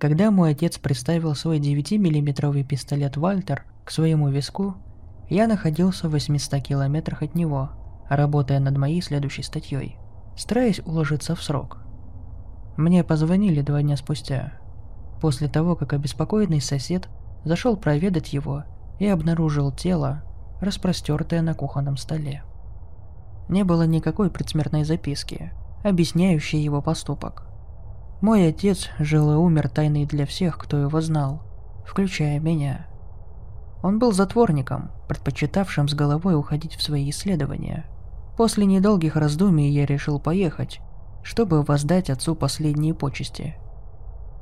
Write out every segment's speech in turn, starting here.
Когда мой отец приставил свой 9-миллиметровый пистолет «Вальтер» к своему виску, я находился в 800 километрах от него, работая над моей следующей статьей, стараясь уложиться в срок. Мне позвонили два дня спустя, после того, как обеспокоенный сосед зашел проведать его и обнаружил тело, распростертое на кухонном столе. Не было никакой предсмертной записки, объясняющей его поступок. Мой отец жил и умер тайной для всех, кто его знал, включая меня. Он был затворником, предпочитавшим с головой уходить в свои исследования. После недолгих раздумий я решил поехать, чтобы воздать отцу последние почести.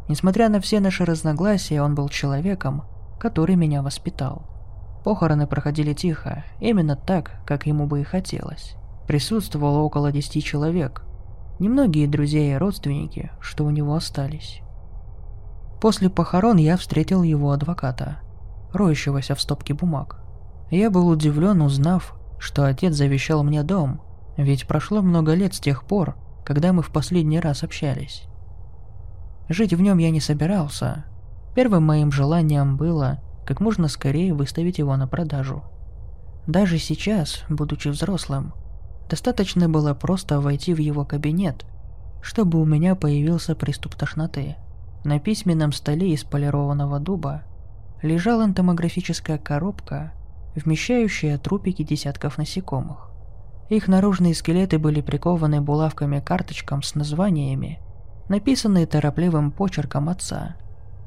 Несмотря на все наши разногласия, он был человеком, который меня воспитал. Похороны проходили тихо, именно так, как ему бы и хотелось. Присутствовало около десяти человек, немногие друзья и родственники, что у него остались. После похорон я встретил его адвоката, роющегося в стопке бумаг. Я был удивлен, узнав, что отец завещал мне дом, ведь прошло много лет с тех пор, когда мы в последний раз общались. Жить в нем я не собирался. Первым моим желанием было как можно скорее выставить его на продажу. Даже сейчас, будучи взрослым, Достаточно было просто войти в его кабинет, чтобы у меня появился приступ тошноты. На письменном столе из полированного дуба лежала энтомографическая коробка, вмещающая трупики десятков насекомых. Их наружные скелеты были прикованы булавками карточкам с названиями, написанные торопливым почерком отца.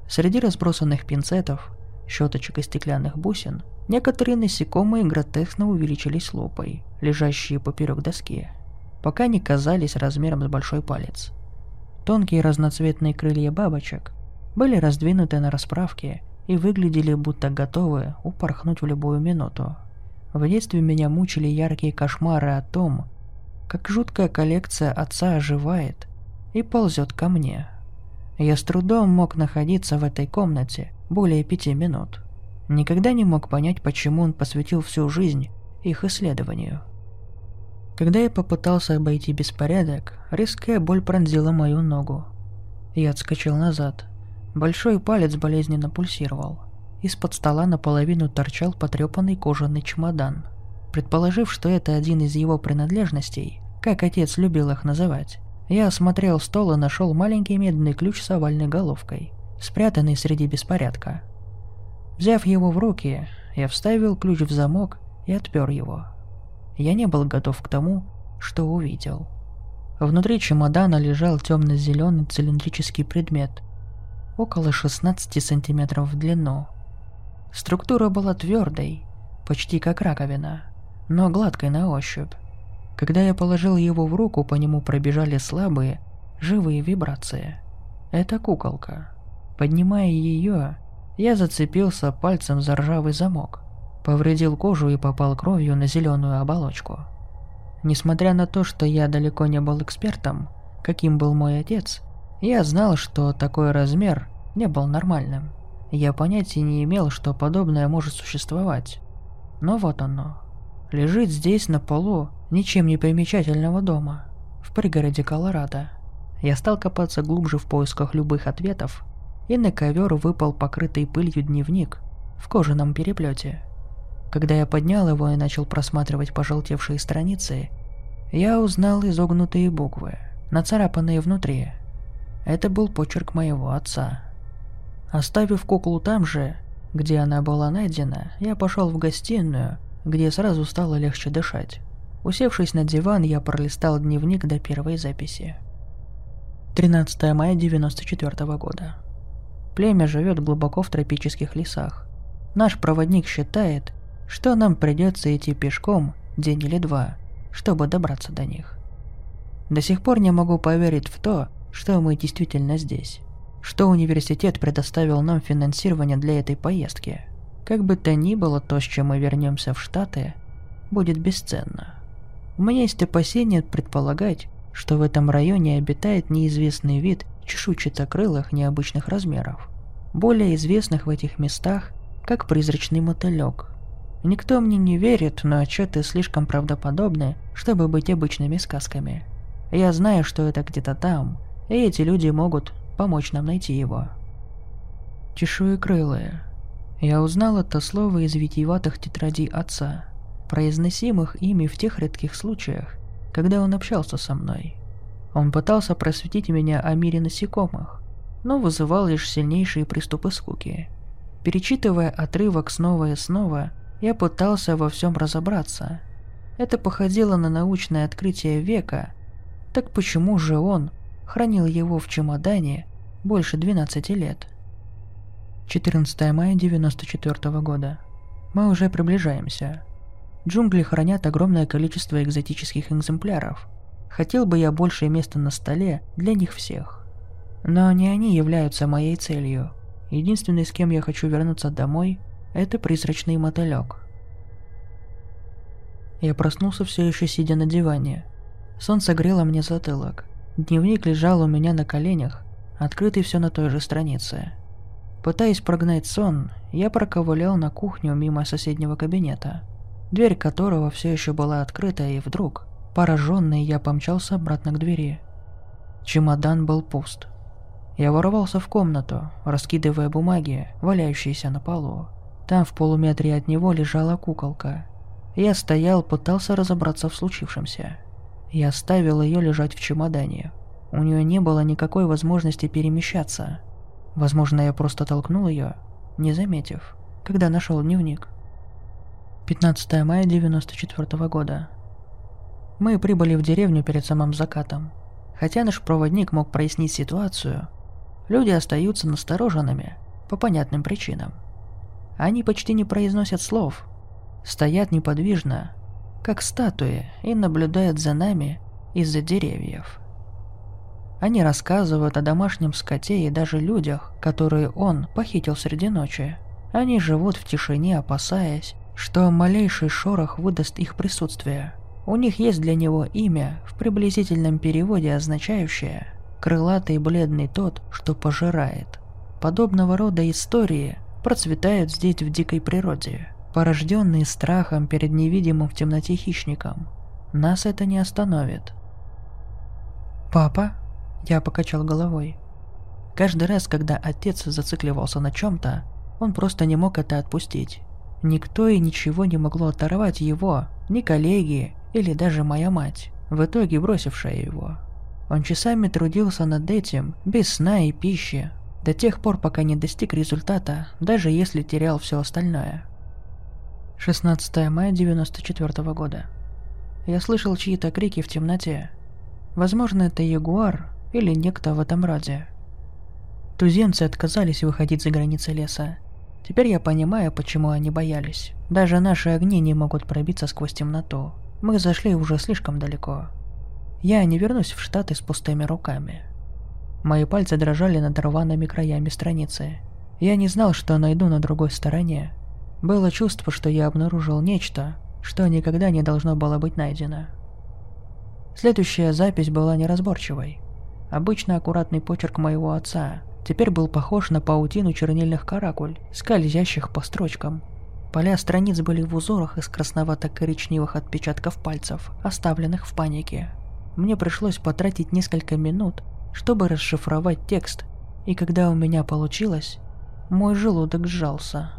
Среди разбросанных пинцетов, щеточек и стеклянных бусин – Некоторые насекомые гротескно увеличились лупой, лежащие поперек доски, пока не казались размером с большой палец. Тонкие разноцветные крылья бабочек были раздвинуты на расправке и выглядели будто готовы упорхнуть в любую минуту. В детстве меня мучили яркие кошмары о том, как жуткая коллекция отца оживает и ползет ко мне. Я с трудом мог находиться в этой комнате более пяти минут. Никогда не мог понять, почему он посвятил всю жизнь их исследованию. Когда я попытался обойти беспорядок, резкая боль пронзила мою ногу. Я отскочил назад. Большой палец болезненно пульсировал. Из-под стола наполовину торчал потрепанный кожаный чемодан. Предположив, что это один из его принадлежностей, как отец любил их называть, я осмотрел стол и нашел маленький медный ключ с овальной головкой, спрятанный среди беспорядка. Взяв его в руки, я вставил ключ в замок и отпер его. Я не был готов к тому, что увидел. Внутри чемодана лежал темно-зеленый цилиндрический предмет, около 16 сантиметров в длину. Структура была твердой, почти как раковина, но гладкой на ощупь. Когда я положил его в руку, по нему пробежали слабые, живые вибрации. Это куколка. Поднимая ее, я зацепился пальцем за ржавый замок, повредил кожу и попал кровью на зеленую оболочку. Несмотря на то, что я далеко не был экспертом, каким был мой отец, я знал, что такой размер не был нормальным. Я понятия не имел, что подобное может существовать. Но вот оно. Лежит здесь на полу ничем не примечательного дома, в пригороде Колорадо. Я стал копаться глубже в поисках любых ответов и на ковер выпал покрытый пылью дневник в кожаном переплете. Когда я поднял его и начал просматривать пожелтевшие страницы, я узнал изогнутые буквы, нацарапанные внутри. Это был почерк моего отца. Оставив куклу там же, где она была найдена, я пошел в гостиную, где сразу стало легче дышать. Усевшись на диван, я пролистал дневник до первой записи. 13 мая 94 года. Племя живет глубоко в тропических лесах. Наш проводник считает, что нам придется идти пешком день или два, чтобы добраться до них. До сих пор не могу поверить в то, что мы действительно здесь, что университет предоставил нам финансирование для этой поездки. Как бы то ни было, то, с чем мы вернемся в Штаты, будет бесценно. У меня есть опасение предполагать, что в этом районе обитает неизвестный вид чешуйчатокрылых необычных размеров, более известных в этих местах как призрачный мотылек. Никто мне не верит, но отчеты слишком правдоподобны, чтобы быть обычными сказками. Я знаю, что это где-то там, и эти люди могут помочь нам найти его. Чешуекрылые. Я узнал это слово из витиеватых тетрадей отца, произносимых ими в тех редких случаях, когда он общался со мной. Он пытался просветить меня о мире насекомых, но вызывал лишь сильнейшие приступы скуки. Перечитывая отрывок снова и снова, я пытался во всем разобраться. Это походило на научное открытие века, так почему же он хранил его в чемодане больше 12 лет? 14 мая 94 года. Мы уже приближаемся. Джунгли хранят огромное количество экзотических экземпляров. Хотел бы я большее место на столе для них всех. Но не они являются моей целью. Единственный, с кем я хочу вернуться домой, это призрачный мотылек. Я проснулся все еще сидя на диване. Солнце грело мне затылок. Дневник лежал у меня на коленях, открытый все на той же странице. Пытаясь прогнать сон, я проковылял на кухню мимо соседнего кабинета – дверь которого все еще была открыта, и вдруг, пораженный, я помчался обратно к двери. Чемодан был пуст. Я ворвался в комнату, раскидывая бумаги, валяющиеся на полу. Там в полуметре от него лежала куколка. Я стоял, пытался разобраться в случившемся. Я оставил ее лежать в чемодане. У нее не было никакой возможности перемещаться. Возможно, я просто толкнул ее, не заметив, когда нашел дневник. 15 мая 94 года. Мы прибыли в деревню перед самым закатом. Хотя наш проводник мог прояснить ситуацию, люди остаются настороженными по понятным причинам. Они почти не произносят слов, стоят неподвижно, как статуи, и наблюдают за нами из-за деревьев. Они рассказывают о домашнем скоте и даже людях, которые он похитил среди ночи. Они живут в тишине, опасаясь, что малейший шорох выдаст их присутствие. У них есть для него имя, в приблизительном переводе означающее «крылатый бледный тот, что пожирает». Подобного рода истории процветают здесь в дикой природе, порожденные страхом перед невидимым в темноте хищником. Нас это не остановит. «Папа?» Я покачал головой. Каждый раз, когда отец зацикливался на чем-то, он просто не мог это отпустить. Никто и ничего не могло оторвать его, ни коллеги или даже моя мать, в итоге бросившая его. Он часами трудился над этим, без сна и пищи, до тех пор, пока не достиг результата, даже если терял все остальное. 16 мая 94 года. Я слышал чьи-то крики в темноте. Возможно, это ягуар или некто в этом роде. Туземцы отказались выходить за границы леса, Теперь я понимаю, почему они боялись. Даже наши огни не могут пробиться сквозь темноту. Мы зашли уже слишком далеко. Я не вернусь в Штаты с пустыми руками. Мои пальцы дрожали над рваными краями страницы. Я не знал, что найду на другой стороне. Было чувство, что я обнаружил нечто, что никогда не должно было быть найдено. Следующая запись была неразборчивой. Обычно аккуратный почерк моего отца, теперь был похож на паутину чернильных каракуль, скользящих по строчкам. Поля страниц были в узорах из красновато-коричневых отпечатков пальцев, оставленных в панике. Мне пришлось потратить несколько минут, чтобы расшифровать текст, и когда у меня получилось, мой желудок сжался.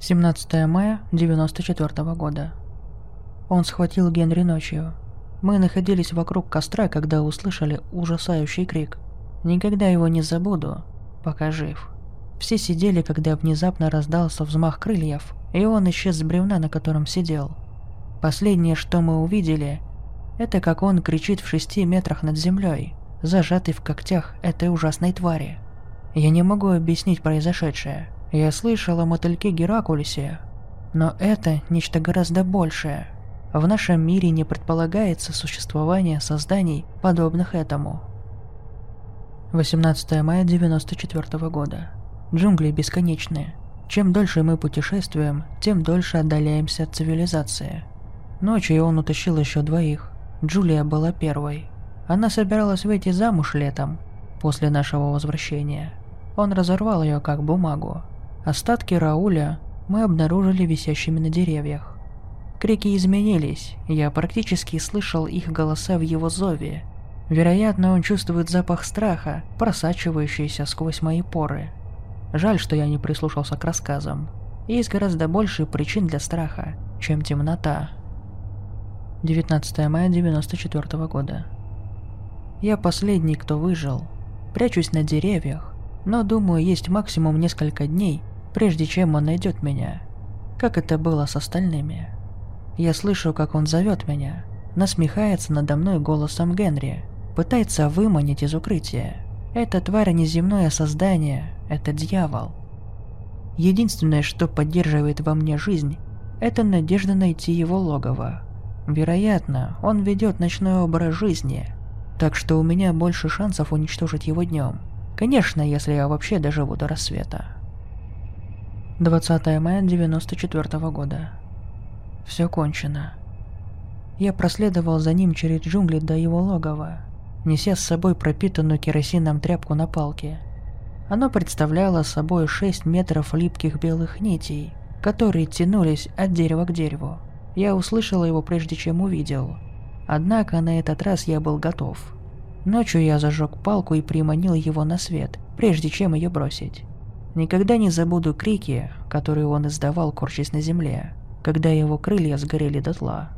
17 мая 94 года. Он схватил Генри ночью. Мы находились вокруг костра, когда услышали ужасающий крик – Никогда его не забуду, пока жив. Все сидели, когда внезапно раздался взмах крыльев, и он исчез с бревна, на котором сидел. Последнее, что мы увидели, это как он кричит в шести метрах над землей, зажатый в когтях этой ужасной твари. Я не могу объяснить произошедшее. Я слышал о мотыльке Геракулесе, Но это нечто гораздо большее. В нашем мире не предполагается существование созданий, подобных этому. 18 мая 94 года. Джунгли бесконечные. Чем дольше мы путешествуем, тем дольше отдаляемся от цивилизации. Ночью он утащил еще двоих. Джулия была первой. Она собиралась выйти замуж летом, после нашего возвращения. Он разорвал ее как бумагу. Остатки Рауля мы обнаружили висящими на деревьях. Крики изменились, я практически слышал их голоса в его зове. Вероятно, он чувствует запах страха, просачивающийся сквозь мои поры. Жаль, что я не прислушался к рассказам. Есть гораздо больше причин для страха, чем темнота. 19 мая 94 года. Я последний, кто выжил. Прячусь на деревьях, но думаю, есть максимум несколько дней, прежде чем он найдет меня. Как это было с остальными. Я слышу, как он зовет меня, насмехается надо мной голосом Генри, пытается выманить из укрытия. Это тварь неземное создание, это дьявол. Единственное, что поддерживает во мне жизнь, это надежда найти его логово. Вероятно, он ведет ночной образ жизни, так что у меня больше шансов уничтожить его днем. Конечно, если я вообще доживу до рассвета. 20 мая 94 года. Все кончено. Я проследовал за ним через джунгли до его логова, неся с собой пропитанную керосином тряпку на палке. Оно представляло собой 6 метров липких белых нитей, которые тянулись от дерева к дереву. Я услышал его прежде чем увидел. Однако на этот раз я был готов. Ночью я зажег палку и приманил его на свет, прежде чем ее бросить. Никогда не забуду крики, которые он издавал, корчась на земле, когда его крылья сгорели дотла.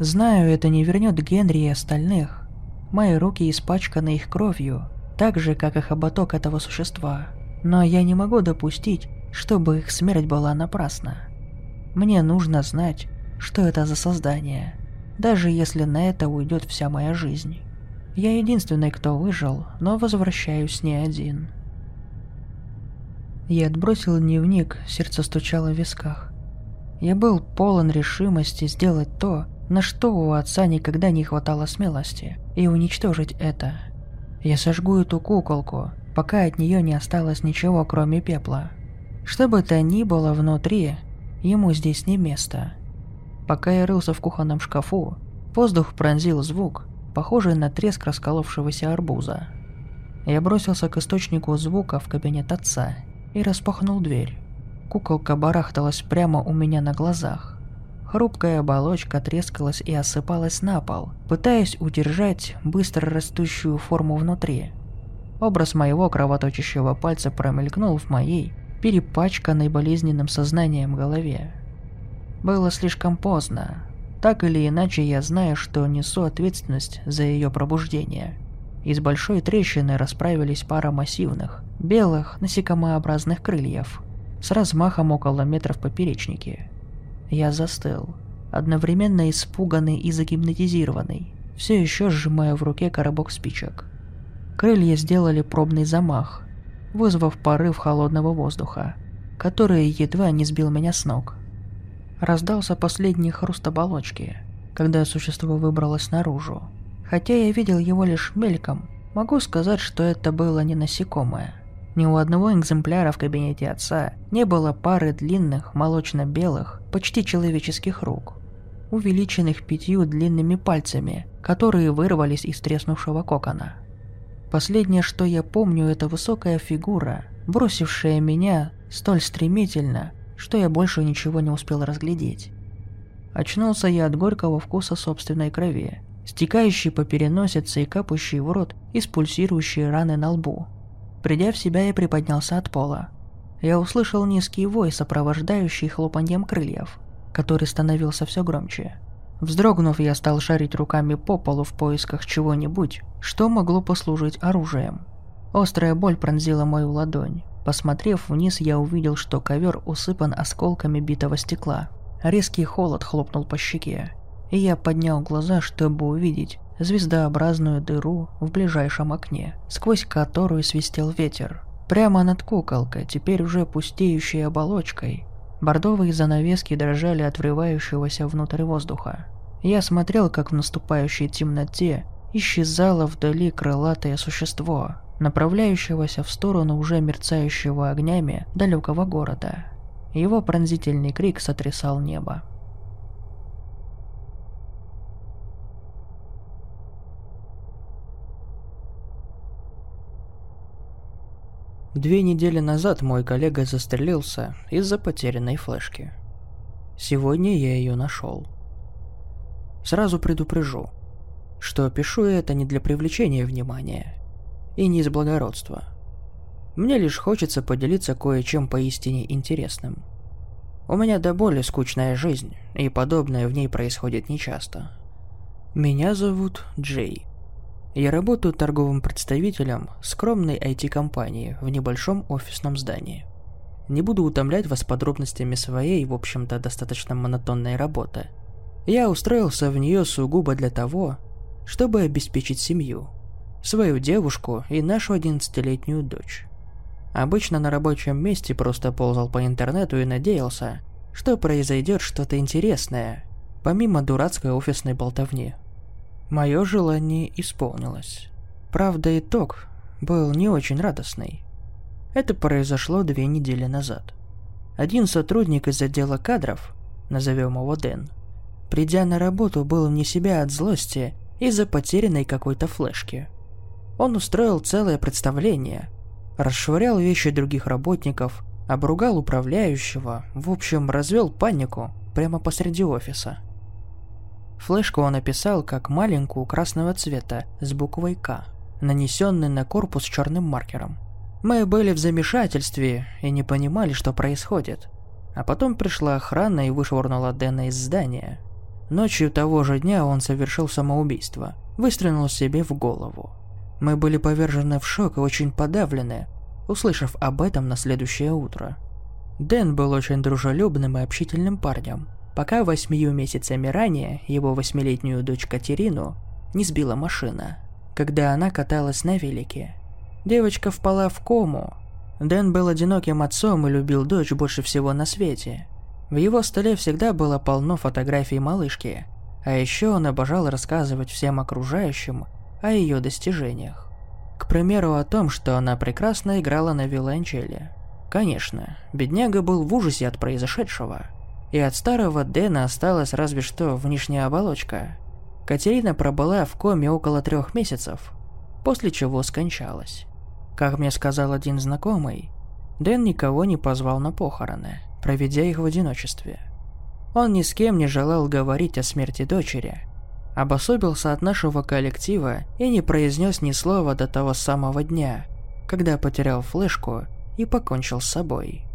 Знаю, это не вернет Генри и остальных. Мои руки испачканы их кровью, так же, как и хоботок этого существа. Но я не могу допустить, чтобы их смерть была напрасна. Мне нужно знать, что это за создание даже если на это уйдет вся моя жизнь. Я единственный, кто выжил, но возвращаюсь не один. Я отбросил дневник, сердце стучало в висках. Я был полон решимости сделать то, на что у отца никогда не хватало смелости, и уничтожить это. Я сожгу эту куколку, пока от нее не осталось ничего, кроме пепла. Что бы то ни было внутри, ему здесь не место. Пока я рылся в кухонном шкафу, воздух пронзил звук, похожий на треск расколовшегося арбуза. Я бросился к источнику звука в кабинет отца и распахнул дверь. Куколка барахталась прямо у меня на глазах. Хрупкая оболочка трескалась и осыпалась на пол, пытаясь удержать быстро растущую форму внутри. Образ моего кровоточащего пальца промелькнул в моей, перепачканной болезненным сознанием голове. Было слишком поздно. Так или иначе, я знаю, что несу ответственность за ее пробуждение. Из большой трещины расправились пара массивных, белых, насекомообразных крыльев, с размахом около метра в поперечнике. Я застыл, одновременно испуганный и загипнотизированный, все еще сжимая в руке коробок спичек. Крылья сделали пробный замах, вызвав порыв холодного воздуха, который едва не сбил меня с ног. Раздался последний хруст оболочки, когда существо выбралось наружу. Хотя я видел его лишь мельком, могу сказать, что это было не насекомое. Ни у одного экземпляра в кабинете отца не было пары длинных, молочно-белых, почти человеческих рук, увеличенных пятью длинными пальцами, которые вырвались из треснувшего кокона. Последнее, что я помню, это высокая фигура, бросившая меня столь стремительно, что я больше ничего не успел разглядеть. Очнулся я от горького вкуса собственной крови, стекающей по переносице и капающей в рот из пульсирующей раны на лбу. Придя в себя, я приподнялся от пола. Я услышал низкий вой, сопровождающий хлопаньем крыльев, который становился все громче. Вздрогнув, я стал шарить руками по полу в поисках чего-нибудь, что могло послужить оружием. Острая боль пронзила мою ладонь. Посмотрев вниз, я увидел, что ковер усыпан осколками битого стекла. Резкий холод хлопнул по щеке, и я поднял глаза, чтобы увидеть звездообразную дыру в ближайшем окне, сквозь которую свистел ветер. Прямо над куколкой, теперь уже пустеющей оболочкой, Бордовые занавески дрожали от врывающегося внутрь воздуха. Я смотрел, как в наступающей темноте исчезало вдали крылатое существо, направляющегося в сторону уже мерцающего огнями далекого города. Его пронзительный крик сотрясал небо. Две недели назад мой коллега застрелился из-за потерянной флешки. Сегодня я ее нашел. Сразу предупрежу, что пишу это не для привлечения внимания и не из благородства. Мне лишь хочется поделиться кое-чем поистине интересным. У меня до боли скучная жизнь, и подобное в ней происходит нечасто. Меня зовут Джей. Я работаю торговым представителем скромной IT-компании в небольшом офисном здании. Не буду утомлять вас подробностями своей, в общем-то, достаточно монотонной работы. Я устроился в нее сугубо для того, чтобы обеспечить семью, свою девушку и нашу 11-летнюю дочь. Обычно на рабочем месте просто ползал по интернету и надеялся, что произойдет что-то интересное, помимо дурацкой офисной болтовни – Мое желание исполнилось. Правда, итог был не очень радостный. Это произошло две недели назад. Один сотрудник из отдела кадров, назовем его Дэн, придя на работу, был вне себя от злости из-за потерянной какой-то флешки. Он устроил целое представление, расшвырял вещи других работников, обругал управляющего, в общем, развел панику прямо посреди офиса – Флешку он описал как маленькую красного цвета с буквой «К», нанесенной на корпус черным маркером. Мы были в замешательстве и не понимали, что происходит. А потом пришла охрана и вышвырнула Дэна из здания. Ночью того же дня он совершил самоубийство, выстрелил себе в голову. Мы были повержены в шок и очень подавлены, услышав об этом на следующее утро. Дэн был очень дружелюбным и общительным парнем, пока восьмию месяцами ранее его восьмилетнюю дочь Катерину не сбила машина, когда она каталась на велике. Девочка впала в кому. Дэн был одиноким отцом и любил дочь больше всего на свете. В его столе всегда было полно фотографий малышки, а еще он обожал рассказывать всем окружающим о ее достижениях. К примеру, о том, что она прекрасно играла на виолончели. Конечно, бедняга был в ужасе от произошедшего – и от старого Дэна осталась разве что внешняя оболочка. Катерина пробыла в коме около трех месяцев, после чего скончалась. Как мне сказал один знакомый, Дэн никого не позвал на похороны, проведя их в одиночестве. Он ни с кем не желал говорить о смерти дочери, обособился от нашего коллектива и не произнес ни слова до того самого дня, когда потерял флешку и покончил с собой.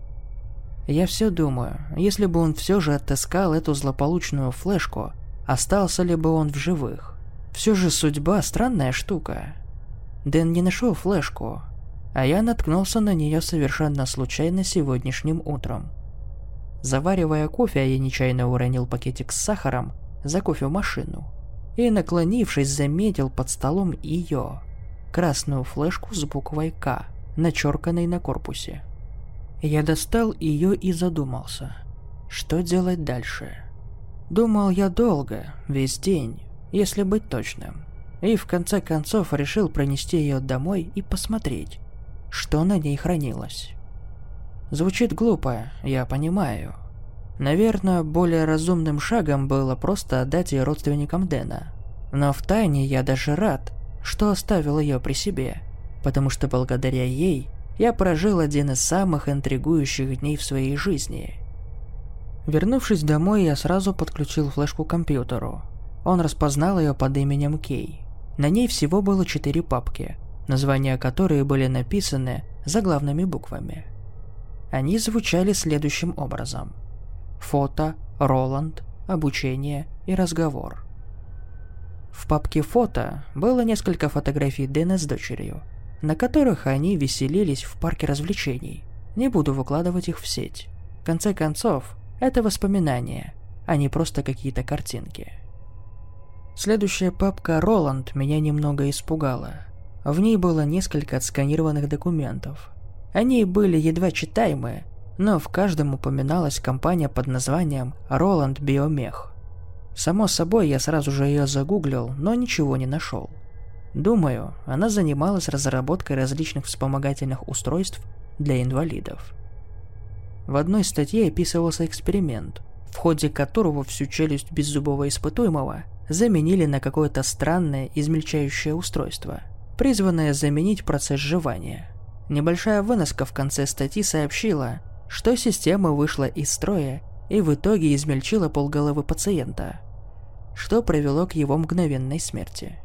Я все думаю, если бы он все же отыскал эту злополучную флешку, остался ли бы он в живых? Все же судьба странная штука. Дэн не нашел флешку, а я наткнулся на нее совершенно случайно сегодняшним утром. Заваривая кофе, я нечаянно уронил пакетик с сахаром за кофемашину и, наклонившись, заметил под столом ее, красную флешку с буквой «К», начерканной на корпусе. Я достал ее и задумался. Что делать дальше? Думал я долго, весь день, если быть точным. И в конце концов решил пронести ее домой и посмотреть, что на ней хранилось. Звучит глупо, я понимаю. Наверное, более разумным шагом было просто отдать ее родственникам Дэна. Но в тайне я даже рад, что оставил ее при себе, потому что благодаря ей я прожил один из самых интригующих дней в своей жизни. Вернувшись домой, я сразу подключил флешку к компьютеру. Он распознал ее под именем Кей. На ней всего было четыре папки, названия которые были написаны заглавными буквами. Они звучали следующим образом. Фото, Роланд, обучение и разговор. В папке фото было несколько фотографий Дэна с дочерью – на которых они веселились в парке развлечений. Не буду выкладывать их в сеть. В конце концов, это воспоминания, а не просто какие-то картинки. Следующая папка «Роланд» меня немного испугала. В ней было несколько отсканированных документов. Они были едва читаемые, но в каждом упоминалась компания под названием Roland Biomech. Само собой, я сразу же ее загуглил, но ничего не нашел. Думаю, она занималась разработкой различных вспомогательных устройств для инвалидов. В одной статье описывался эксперимент, в ходе которого всю челюсть беззубого испытуемого заменили на какое-то странное измельчающее устройство, призванное заменить процесс жевания. Небольшая выноска в конце статьи сообщила, что система вышла из строя и в итоге измельчила полголовы пациента, что привело к его мгновенной смерти.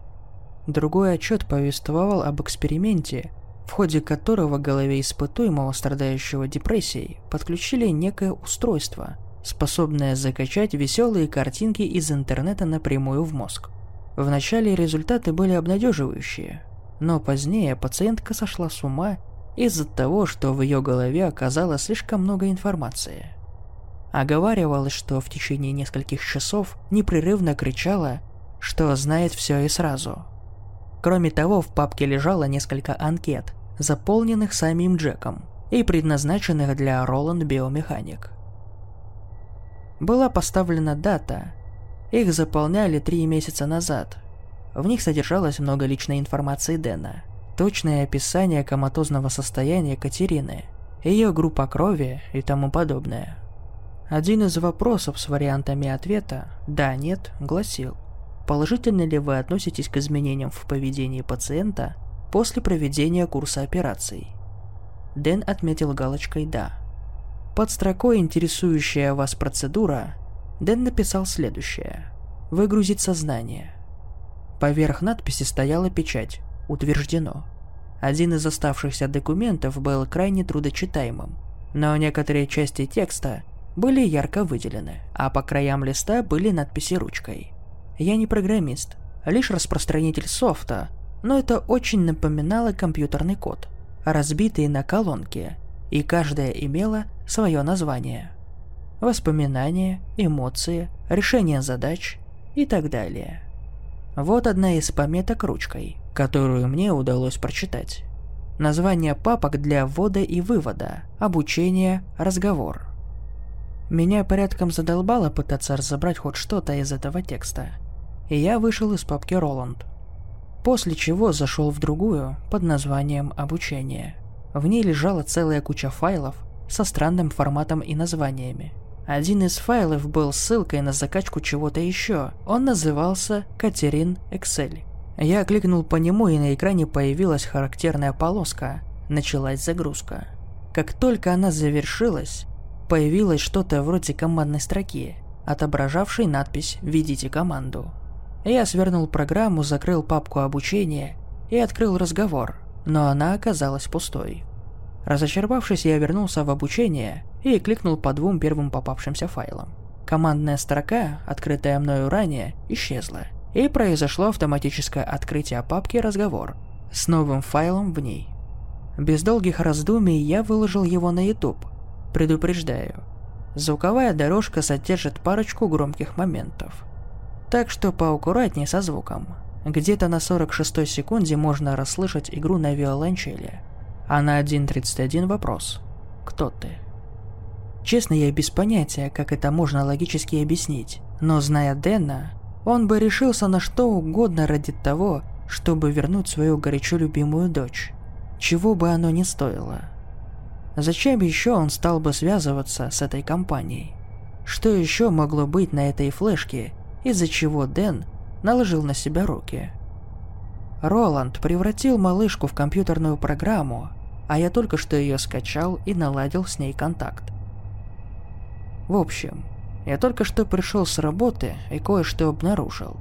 Другой отчет повествовал об эксперименте, в ходе которого голове испытуемого, страдающего депрессией, подключили некое устройство, способное закачать веселые картинки из интернета напрямую в мозг. Вначале результаты были обнадеживающие, но позднее пациентка сошла с ума из-за того, что в ее голове оказалось слишком много информации. Оговаривалось, что в течение нескольких часов непрерывно кричала, что знает все и сразу – Кроме того, в папке лежало несколько анкет, заполненных самим Джеком и предназначенных для Роланд Биомеханик. Была поставлена дата. Их заполняли три месяца назад. В них содержалось много личной информации Дэна, точное описание коматозного состояния Катерины, ее группа крови и тому подобное. Один из вопросов с вариантами ответа «да-нет» гласил – Положительно ли вы относитесь к изменениям в поведении пациента после проведения курса операций? Дэн отметил галочкой «Да». Под строкой «Интересующая вас процедура» Дэн написал следующее. «Выгрузить сознание». Поверх надписи стояла печать «Утверждено». Один из оставшихся документов был крайне трудочитаемым, но некоторые части текста были ярко выделены, а по краям листа были надписи ручкой – я не программист, а лишь распространитель софта, но это очень напоминало компьютерный код, разбитый на колонки, и каждая имела свое название. Воспоминания, эмоции, решение задач и так далее. Вот одна из пометок ручкой, которую мне удалось прочитать. Название папок для ввода и вывода, обучение, разговор. Меня порядком задолбало пытаться разобрать хоть что-то из этого текста – и я вышел из папки Роланд. После чего зашел в другую под названием «Обучение». В ней лежала целая куча файлов со странным форматом и названиями. Один из файлов был ссылкой на закачку чего-то еще. Он назывался Катерин Excel. Я кликнул по нему, и на экране появилась характерная полоска. Началась загрузка. Как только она завершилась, появилось что-то вроде командной строки, отображавшей надпись «Введите команду». Я свернул программу, закрыл папку обучения и открыл разговор, но она оказалась пустой. Разочаровавшись, я вернулся в обучение и кликнул по двум первым попавшимся файлам. Командная строка, открытая мною ранее, исчезла, и произошло автоматическое открытие папки «Разговор» с новым файлом в ней. Без долгих раздумий я выложил его на YouTube. Предупреждаю, звуковая дорожка содержит парочку громких моментов – так что поаккуратнее со звуком. Где-то на 46 секунде можно расслышать игру на виолончели. А на 1.31 вопрос «Кто ты?». Честно, я без понятия, как это можно логически объяснить. Но зная Дэна, он бы решился на что угодно ради того, чтобы вернуть свою горячо любимую дочь. Чего бы оно ни стоило. Зачем еще он стал бы связываться с этой компанией? Что еще могло быть на этой флешке, из-за чего Дэн наложил на себя руки. Роланд превратил малышку в компьютерную программу, а я только что ее скачал и наладил с ней контакт. В общем, я только что пришел с работы и кое-что обнаружил.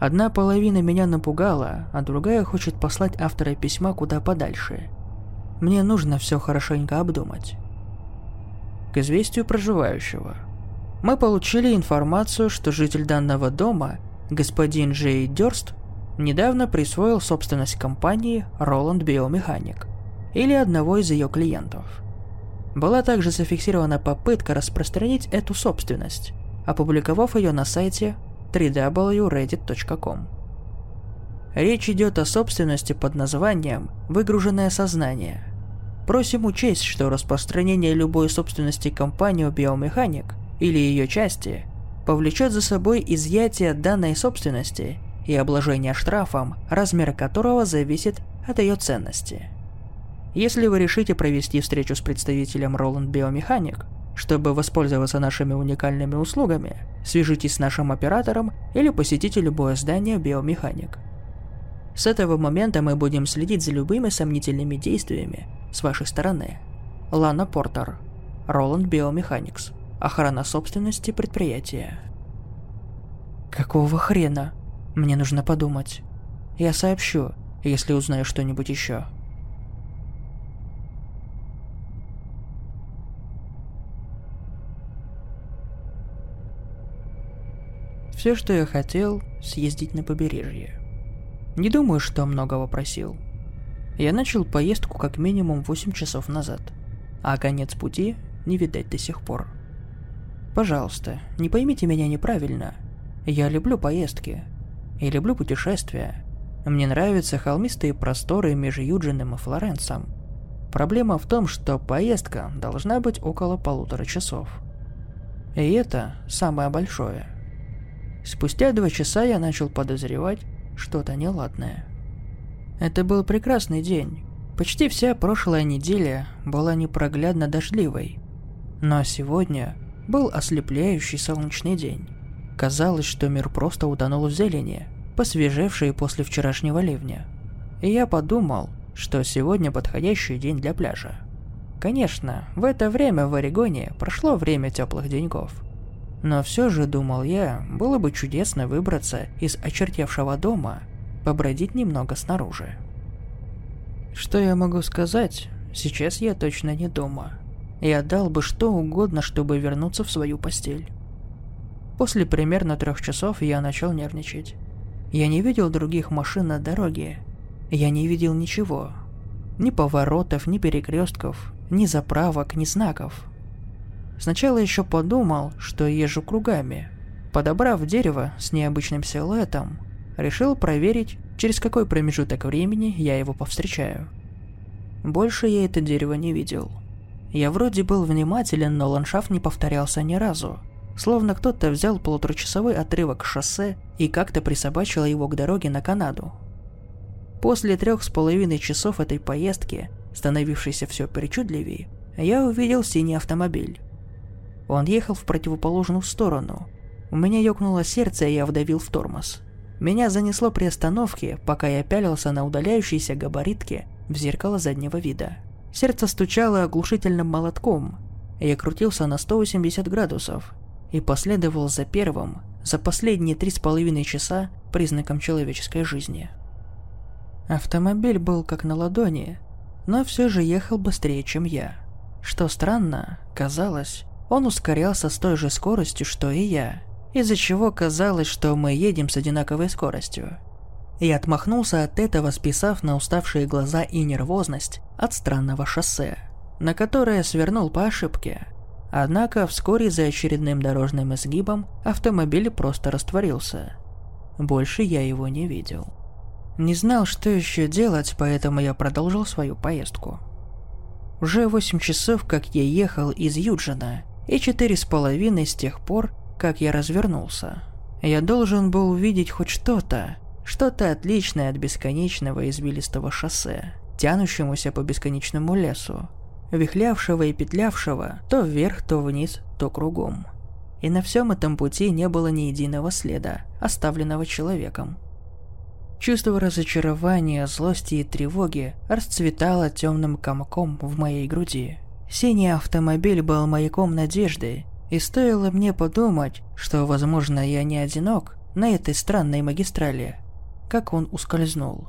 Одна половина меня напугала, а другая хочет послать автора письма куда подальше. Мне нужно все хорошенько обдумать. К известию проживающего – мы получили информацию, что житель данного дома, господин Джей Дёрст, недавно присвоил собственность компании Roland Biomechanic или одного из ее клиентов. Была также зафиксирована попытка распространить эту собственность, опубликовав ее на сайте www.reddit.com. Речь идет о собственности под названием «Выгруженное сознание». Просим учесть, что распространение любой собственности компании биомеханик или ее части повлечет за собой изъятие данной собственности и обложение штрафом, размер которого зависит от ее ценности. Если вы решите провести встречу с представителем Roland Biomechanic, чтобы воспользоваться нашими уникальными услугами, свяжитесь с нашим оператором или посетите любое здание Биомеханик. С этого момента мы будем следить за любыми сомнительными действиями с вашей стороны. Лана Портер, Roland Biomechanics, охрана собственности предприятия. Какого хрена? Мне нужно подумать. Я сообщу, если узнаю что-нибудь еще. Все, что я хотел, съездить на побережье. Не думаю, что многого просил. Я начал поездку как минимум 8 часов назад, а конец пути не видать до сих пор. Пожалуйста, не поймите меня неправильно. Я люблю поездки. И люблю путешествия. Мне нравятся холмистые просторы между Юджином и Флоренсом. Проблема в том, что поездка должна быть около полутора часов. И это самое большое – Спустя два часа я начал подозревать что-то неладное. Это был прекрасный день. Почти вся прошлая неделя была непроглядно дождливой. Но сегодня был ослепляющий солнечный день. Казалось, что мир просто утонул в зелени, посвежевшей после вчерашнего ливня. И я подумал, что сегодня подходящий день для пляжа. Конечно, в это время в Орегоне прошло время теплых деньков – но все же, думал я, было бы чудесно выбраться из очертевшего дома, побродить немного снаружи. Что я могу сказать? Сейчас я точно не дома. Я дал бы что угодно, чтобы вернуться в свою постель. После примерно трех часов я начал нервничать. Я не видел других машин на дороге. Я не видел ничего. Ни поворотов, ни перекрестков, ни заправок, ни знаков. Сначала еще подумал, что езжу кругами. Подобрав дерево с необычным силуэтом, решил проверить, через какой промежуток времени я его повстречаю. Больше я это дерево не видел. Я вроде был внимателен, но ландшафт не повторялся ни разу. Словно кто-то взял полуторачасовой отрывок шоссе и как-то присобачил его к дороге на Канаду. После трех с половиной часов этой поездки, становившейся все причудливее, я увидел синий автомобиль. Он ехал в противоположную сторону. У меня ёкнуло сердце, и я вдавил в тормоз. Меня занесло при остановке, пока я пялился на удаляющиеся габаритки в зеркало заднего вида. Сердце стучало оглушительным молотком. Я крутился на 180 градусов и последовал за первым, за последние три с половиной часа признаком человеческой жизни. Автомобиль был как на ладони, но все же ехал быстрее, чем я. Что странно, казалось, он ускорялся с той же скоростью, что и я, из-за чего казалось, что мы едем с одинаковой скоростью. Я отмахнулся от этого, списав на уставшие глаза и нервозность от странного шоссе, на которое свернул по ошибке. Однако вскоре за очередным дорожным изгибом автомобиль просто растворился. Больше я его не видел. Не знал, что еще делать, поэтому я продолжил свою поездку. Уже 8 часов, как я ехал из Юджина, и четыре с половиной с тех пор, как я развернулся. Я должен был увидеть хоть что-то, что-то отличное от бесконечного извилистого шоссе, тянущемуся по бесконечному лесу, вихлявшего и петлявшего то вверх, то вниз, то кругом. И на всем этом пути не было ни единого следа, оставленного человеком. Чувство разочарования, злости и тревоги расцветало темным комком в моей груди. Синий автомобиль был маяком надежды, и стоило мне подумать, что, возможно, я не одинок на этой странной магистрали, как он ускользнул.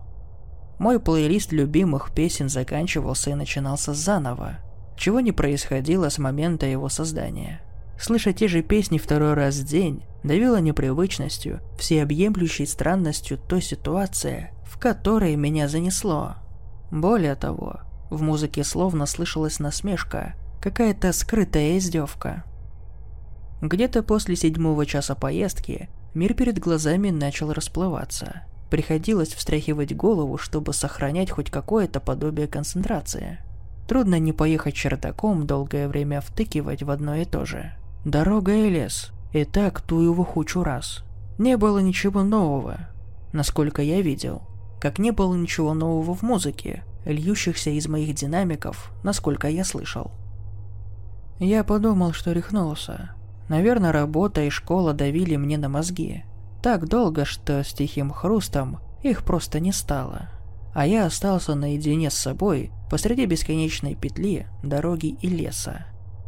Мой плейлист любимых песен заканчивался и начинался заново, чего не происходило с момента его создания. Слышать те же песни второй раз в день давило непривычностью, всеобъемлющей странностью той ситуации, в которой меня занесло. Более того, в музыке словно слышалась насмешка, какая-то скрытая издевка. Где-то после седьмого часа поездки мир перед глазами начал расплываться. Приходилось встряхивать голову, чтобы сохранять хоть какое-то подобие концентрации. Трудно не поехать чердаком, долгое время втыкивать в одно и то же. Дорога и лес. И так ту его хучу раз. Не было ничего нового, насколько я видел. Как не было ничего нового в музыке, льющихся из моих динамиков, насколько я слышал. Я подумал, что рехнулся. Наверное, работа и школа давили мне на мозги. Так долго, что с тихим хрустом их просто не стало. А я остался наедине с собой посреди бесконечной петли дороги и леса.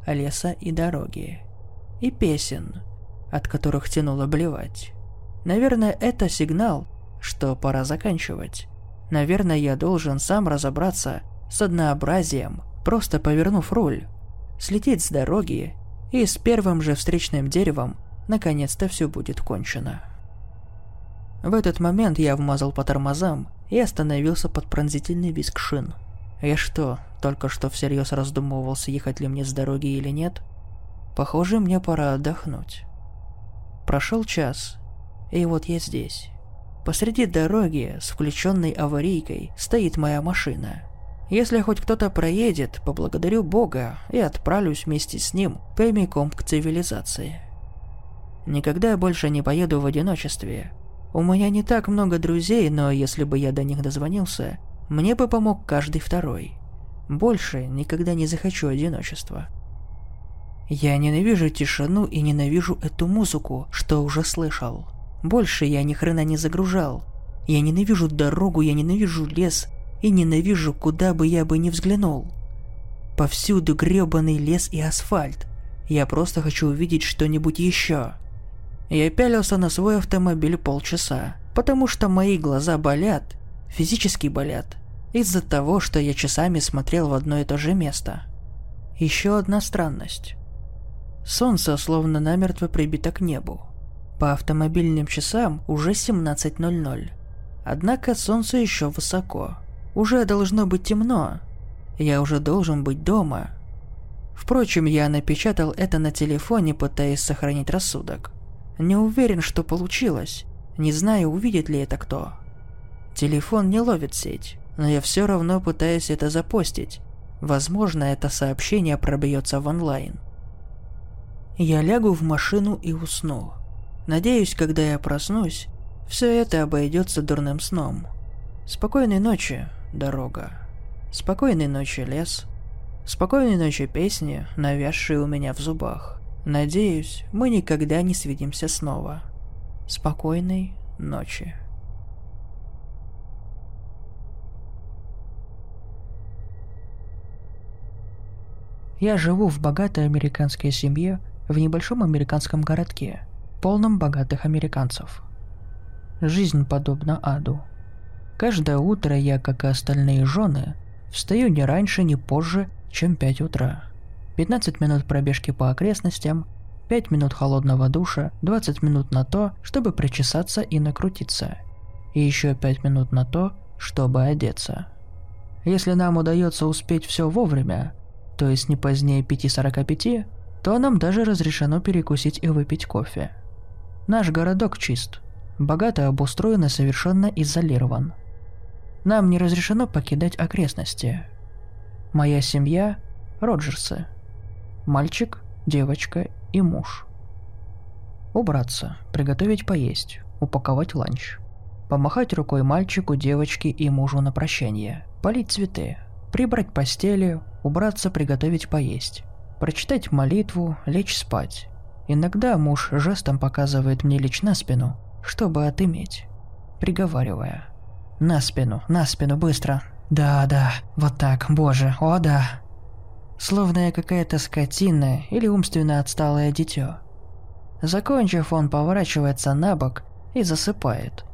Леса и дороги. И песен, от которых тянуло блевать. Наверное, это сигнал, что пора заканчивать. Наверное, я должен сам разобраться с однообразием, просто повернув руль, слететь с дороги, и с первым же встречным деревом наконец-то все будет кончено. В этот момент я вмазал по тормозам и остановился под пронзительный визг шин. Я что, только что всерьез раздумывал, съехать ли мне с дороги или нет? Похоже, мне пора отдохнуть. Прошел час, и вот я здесь. Посреди дороги с включенной аварийкой стоит моя машина. Если хоть кто-то проедет, поблагодарю Бога и отправлюсь вместе с ним прямиком к цивилизации. Никогда больше не поеду в одиночестве. У меня не так много друзей, но если бы я до них дозвонился, мне бы помог каждый второй. Больше никогда не захочу одиночества. Я ненавижу тишину и ненавижу эту музыку, что уже слышал. Больше я ни хрена не загружал. Я ненавижу дорогу, я ненавижу лес и ненавижу, куда бы я бы ни взглянул. Повсюду грёбаный лес и асфальт. Я просто хочу увидеть что-нибудь еще. Я пялился на свой автомобиль полчаса, потому что мои глаза болят, физически болят, из-за того, что я часами смотрел в одно и то же место. Еще одна странность. Солнце словно намертво прибито к небу. По автомобильным часам уже 17.00. Однако солнце еще высоко. Уже должно быть темно. Я уже должен быть дома. Впрочем, я напечатал это на телефоне, пытаясь сохранить рассудок. Не уверен, что получилось. Не знаю, увидит ли это кто. Телефон не ловит сеть, но я все равно пытаюсь это запостить. Возможно, это сообщение пробьется в онлайн. Я лягу в машину и усну. Надеюсь, когда я проснусь, все это обойдется дурным сном. Спокойной ночи, дорога. Спокойной ночи, лес. Спокойной ночи, песни, навязшие у меня в зубах. Надеюсь, мы никогда не свидимся снова. Спокойной ночи. Я живу в богатой американской семье в небольшом американском городке – полном богатых американцев. Жизнь подобна аду. Каждое утро я, как и остальные жены, встаю не раньше, не позже, чем 5 утра. 15 минут пробежки по окрестностям, 5 минут холодного душа, 20 минут на то, чтобы причесаться и накрутиться. И еще 5 минут на то, чтобы одеться. Если нам удается успеть все вовремя, то есть не позднее 5.45, то нам даже разрешено перекусить и выпить кофе – Наш городок чист, богато обустроен и совершенно изолирован. Нам не разрешено покидать окрестности. Моя семья – Роджерсы. Мальчик, девочка и муж. Убраться, приготовить поесть, упаковать ланч. Помахать рукой мальчику, девочке и мужу на прощание. Полить цветы. Прибрать постели, убраться, приготовить поесть. Прочитать молитву, лечь спать. Иногда муж жестом показывает мне лечь на спину, чтобы отыметь, приговаривая. «На спину, на спину, быстро!» «Да, да, вот так, боже, о да!» Словно я какая-то скотина или умственно отсталое дитё. Закончив, он поворачивается на бок и засыпает.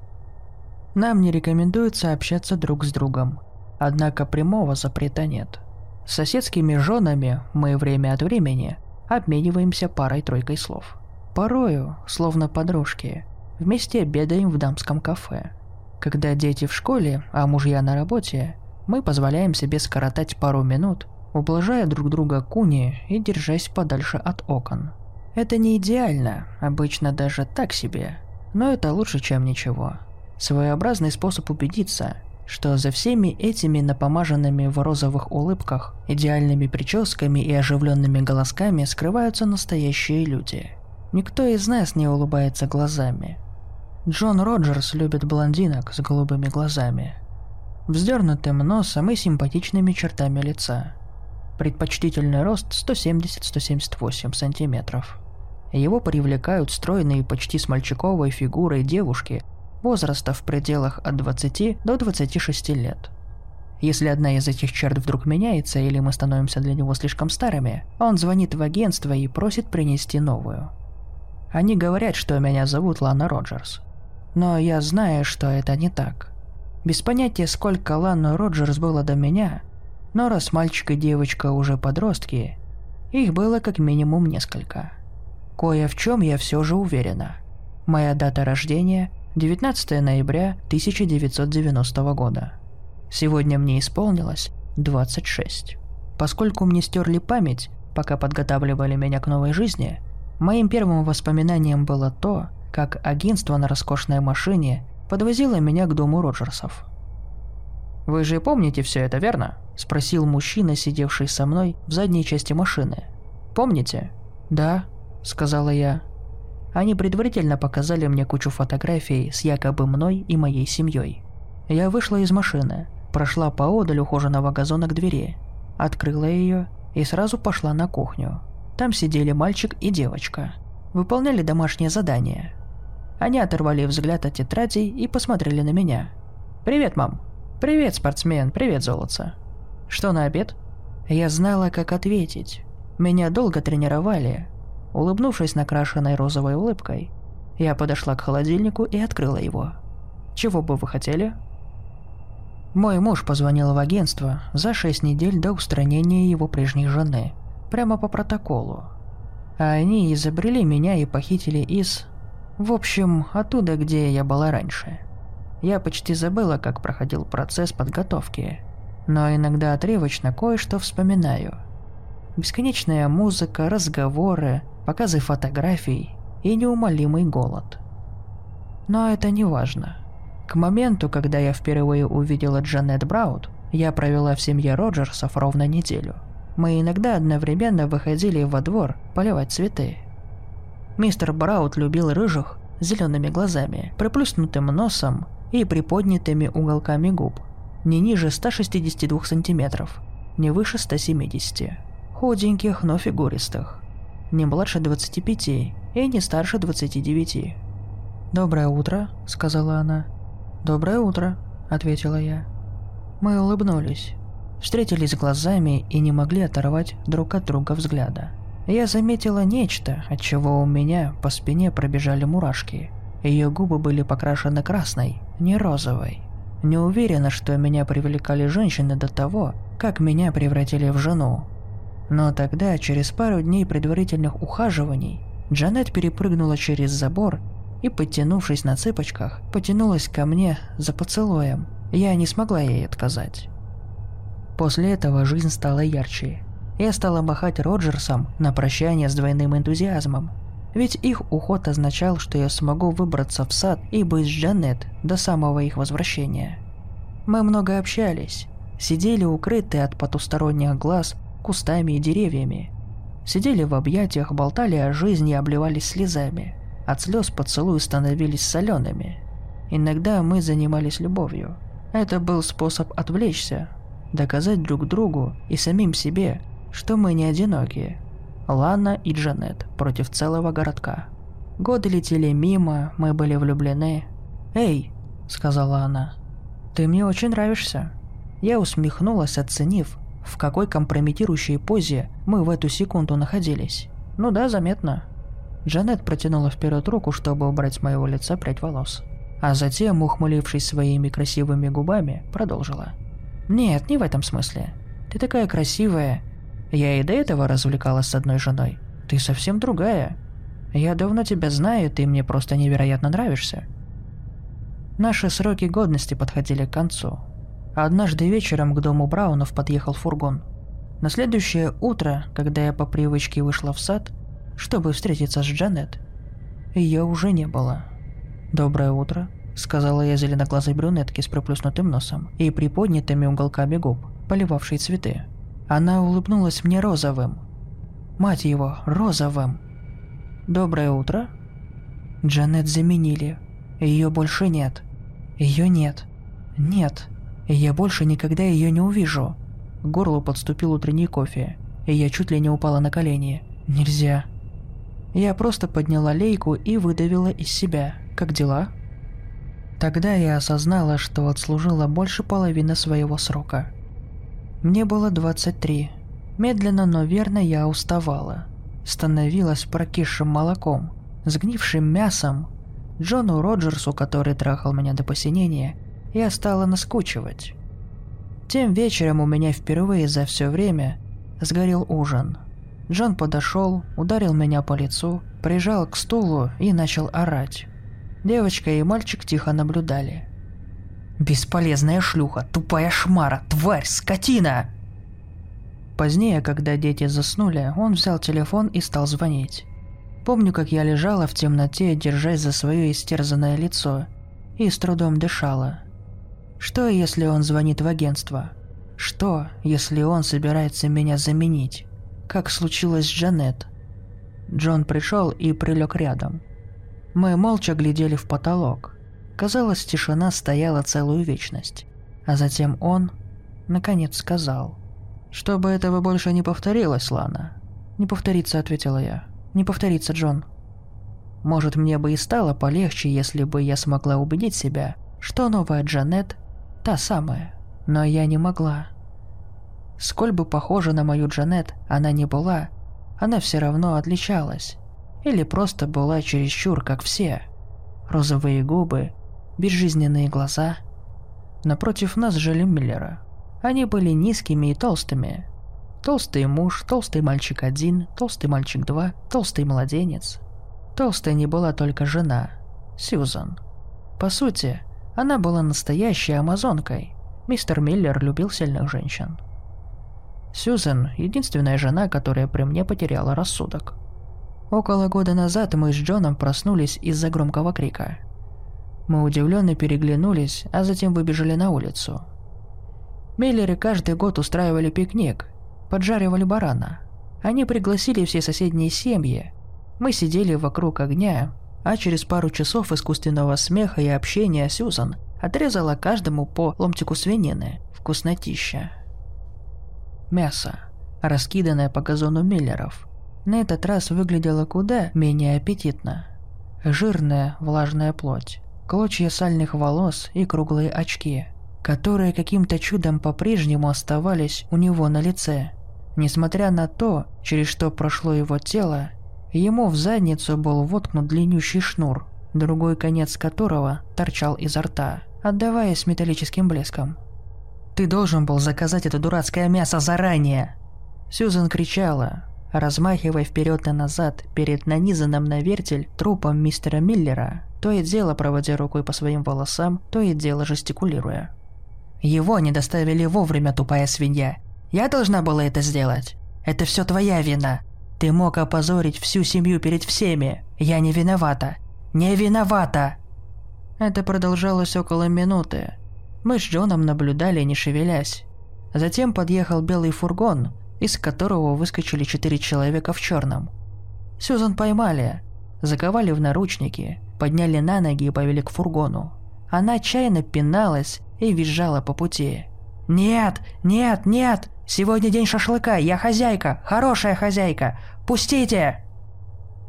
Нам не рекомендуется общаться друг с другом, однако прямого запрета нет. С соседскими женами мы время от времени обмениваемся парой-тройкой слов. Порою, словно подружки, вместе обедаем в дамском кафе. Когда дети в школе, а мужья на работе, мы позволяем себе скоротать пару минут, ублажая друг друга куни и держась подальше от окон. Это не идеально, обычно даже так себе, но это лучше, чем ничего. Своеобразный способ убедиться, что за всеми этими напомаженными в розовых улыбках, идеальными прическами и оживленными голосками скрываются настоящие люди. Никто из нас не улыбается глазами. Джон Роджерс любит блондинок с голубыми глазами, вздернутым носом и симпатичными чертами лица. Предпочтительный рост 170-178 сантиметров. Его привлекают стройные почти с мальчиковой фигурой девушки возраста в пределах от 20 до 26 лет. Если одна из этих черт вдруг меняется или мы становимся для него слишком старыми, он звонит в агентство и просит принести новую. Они говорят, что меня зовут Лана Роджерс. Но я знаю, что это не так. Без понятия, сколько Лану Роджерс было до меня, но раз мальчик и девочка уже подростки, их было как минимум несколько. Кое в чем я все же уверена. Моя дата рождения 19 ноября 1990 года. Сегодня мне исполнилось 26. Поскольку мне стерли память, пока подготавливали меня к новой жизни, моим первым воспоминанием было то, как агентство на роскошной машине подвозило меня к дому Роджерсов. «Вы же помните все это, верно?» – спросил мужчина, сидевший со мной в задней части машины. «Помните?» «Да», – сказала я. Они предварительно показали мне кучу фотографий с якобы мной и моей семьей. Я вышла из машины, прошла поодаль ухоженного газона к двери, открыла ее и сразу пошла на кухню. Там сидели мальчик и девочка. Выполняли домашнее задание. Они оторвали взгляд от тетрадей и посмотрели на меня. «Привет, мам!» «Привет, спортсмен! Привет, золотце!» «Что на обед?» Я знала, как ответить. Меня долго тренировали, Улыбнувшись накрашенной розовой улыбкой, я подошла к холодильнику и открыла его. «Чего бы вы хотели?» Мой муж позвонил в агентство за шесть недель до устранения его прежней жены, прямо по протоколу. А они изобрели меня и похитили из... В общем, оттуда, где я была раньше. Я почти забыла, как проходил процесс подготовки, но иногда отрывочно кое-что вспоминаю. Бесконечная музыка, разговоры, показы фотографий и неумолимый голод. Но это не важно. К моменту, когда я впервые увидела Джанет Браут, я провела в семье Роджерсов ровно неделю. Мы иногда одновременно выходили во двор поливать цветы. Мистер Браут любил рыжих с зелеными глазами, приплюснутым носом и приподнятыми уголками губ, не ниже 162 сантиметров, не выше 170. Худеньких, но фигуристых не младше 25 и не старше 29. «Доброе утро», — сказала она. «Доброе утро», — ответила я. Мы улыбнулись, встретились глазами и не могли оторвать друг от друга взгляда. Я заметила нечто, от чего у меня по спине пробежали мурашки. Ее губы были покрашены красной, не розовой. Не уверена, что меня привлекали женщины до того, как меня превратили в жену. Но тогда, через пару дней предварительных ухаживаний, Джанет перепрыгнула через забор и, подтянувшись на цыпочках, потянулась ко мне за поцелуем. Я не смогла ей отказать. После этого жизнь стала ярче. Я стала махать Роджерсом на прощание с двойным энтузиазмом. Ведь их уход означал, что я смогу выбраться в сад и быть с Джанет до самого их возвращения. Мы много общались, сидели укрытые от потусторонних глаз кустами и деревьями. Сидели в объятиях, болтали о жизни и обливались слезами. От слез поцелуи становились солеными. Иногда мы занимались любовью. Это был способ отвлечься, доказать друг другу и самим себе, что мы не одиноки. Лана и Джанет против целого городка. Годы летели мимо, мы были влюблены. «Эй», — сказала она, — «ты мне очень нравишься». Я усмехнулась, оценив, в какой компрометирующей позе мы в эту секунду находились. Ну да, заметно. Джанет протянула вперед руку, чтобы убрать с моего лица прядь волос. А затем, ухмылившись своими красивыми губами, продолжила. «Нет, не в этом смысле. Ты такая красивая. Я и до этого развлекалась с одной женой. Ты совсем другая. Я давно тебя знаю, ты мне просто невероятно нравишься». Наши сроки годности подходили к концу, Однажды вечером к дому Браунов подъехал фургон. На следующее утро, когда я по привычке вышла в сад, чтобы встретиться с Джанет, ее уже не было. «Доброе утро», — сказала я зеленоглазой брюнетке с приплюснутым носом и приподнятыми уголками губ, поливавшей цветы. Она улыбнулась мне розовым. Мать его, розовым. «Доброе утро?» Джанет заменили. Ее больше нет. Ее нет. Нет. Я больше никогда ее не увижу. К горлу подступил утренний кофе, и я чуть ли не упала на колени. Нельзя. Я просто подняла лейку и выдавила из себя. Как дела? Тогда я осознала, что отслужила больше половины своего срока. Мне было 23. Медленно, но верно я уставала. Становилась прокисшим молоком, сгнившим мясом. Джону Роджерсу, который трахал меня до посинения, я стала наскучивать. Тем вечером у меня впервые за все время сгорел ужин. Джон подошел, ударил меня по лицу, прижал к стулу и начал орать. Девочка и мальчик тихо наблюдали. «Бесполезная шлюха, тупая шмара, тварь, скотина!» Позднее, когда дети заснули, он взял телефон и стал звонить. Помню, как я лежала в темноте, держась за свое истерзанное лицо, и с трудом дышала. Что, если он звонит в агентство? Что, если он собирается меня заменить? Как случилось с Джанет? Джон пришел и прилег рядом. Мы молча глядели в потолок. Казалось, тишина стояла целую вечность. А затем он, наконец, сказал. «Чтобы этого больше не повторилось, Лана». «Не повторится», — ответила я. «Не повторится, Джон». Может, мне бы и стало полегче, если бы я смогла убедить себя, что новая Джанет Та самая. Но я не могла. Сколь бы похожа на мою Джанет она не была, она все равно отличалась. Или просто была чересчур, как все. Розовые губы, безжизненные глаза. Напротив нас жили Миллера. Они были низкими и толстыми. Толстый муж, толстый мальчик один, толстый мальчик два, толстый младенец. Толстая не была только жена, Сьюзан. По сути, она была настоящей амазонкой. Мистер Миллер любил сильных женщин. Сьюзен – единственная жена, которая при мне потеряла рассудок. Около года назад мы с Джоном проснулись из-за громкого крика. Мы удивленно переглянулись, а затем выбежали на улицу. Миллеры каждый год устраивали пикник, поджаривали барана. Они пригласили все соседние семьи. Мы сидели вокруг огня, а через пару часов искусственного смеха и общения Сьюзан отрезала каждому по ломтику свинины. Вкуснотища. Мясо, раскиданное по газону Миллеров, на этот раз выглядело куда менее аппетитно. Жирная, влажная плоть, клочья сальных волос и круглые очки, которые каким-то чудом по-прежнему оставались у него на лице. Несмотря на то, через что прошло его тело, Ему в задницу был воткнут длиннющий шнур, другой конец которого торчал изо рта, отдаваясь металлическим блеском. «Ты должен был заказать это дурацкое мясо заранее!» Сьюзен кричала, размахивая вперед и назад перед нанизанным на вертель трупом мистера Миллера, то и дело проводя рукой по своим волосам, то и дело жестикулируя. «Его не доставили вовремя, тупая свинья. Я должна была это сделать. Это все твоя вина. Ты мог опозорить всю семью перед всеми. Я не виновата. Не виновата!» Это продолжалось около минуты. Мы с Джоном наблюдали, не шевелясь. Затем подъехал белый фургон, из которого выскочили четыре человека в черном. Сюзан поймали, заковали в наручники, подняли на ноги и повели к фургону. Она отчаянно пиналась и визжала по пути. «Нет! Нет! Нет! Сегодня день шашлыка, я хозяйка, хорошая хозяйка! Пустите!»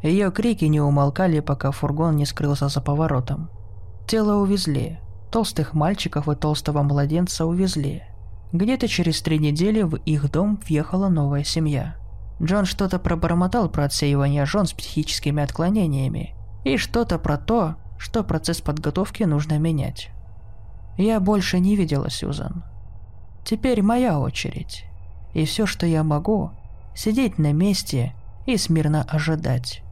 Ее крики не умолкали, пока фургон не скрылся за поворотом. Тело увезли. Толстых мальчиков и толстого младенца увезли. Где-то через три недели в их дом въехала новая семья. Джон что-то пробормотал про отсеивание жен с психическими отклонениями и что-то про то, что процесс подготовки нужно менять. Я больше не видела Сьюзан. Теперь моя очередь. И все, что я могу, сидеть на месте и смирно ожидать.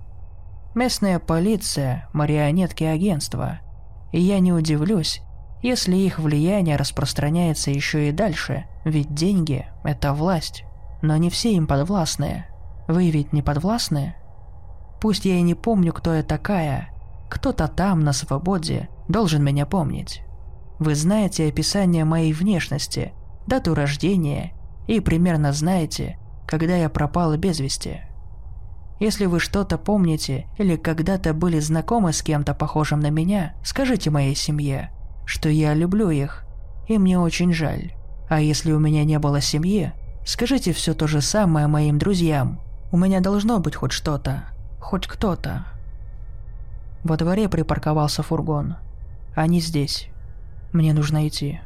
Местная полиция – марионетки агентства. И я не удивлюсь, если их влияние распространяется еще и дальше, ведь деньги – это власть. Но не все им подвластны. Вы ведь не подвластны? Пусть я и не помню, кто я такая. Кто-то там, на свободе, должен меня помнить. Вы знаете описание моей внешности, дату рождения и примерно знаете, когда я пропала без вести. Если вы что-то помните или когда-то были знакомы с кем-то похожим на меня, скажите моей семье, что я люблю их, и мне очень жаль. А если у меня не было семьи, скажите все то же самое моим друзьям. У меня должно быть хоть что-то, хоть кто-то. Во дворе припарковался фургон. Они здесь. Мне нужно идти.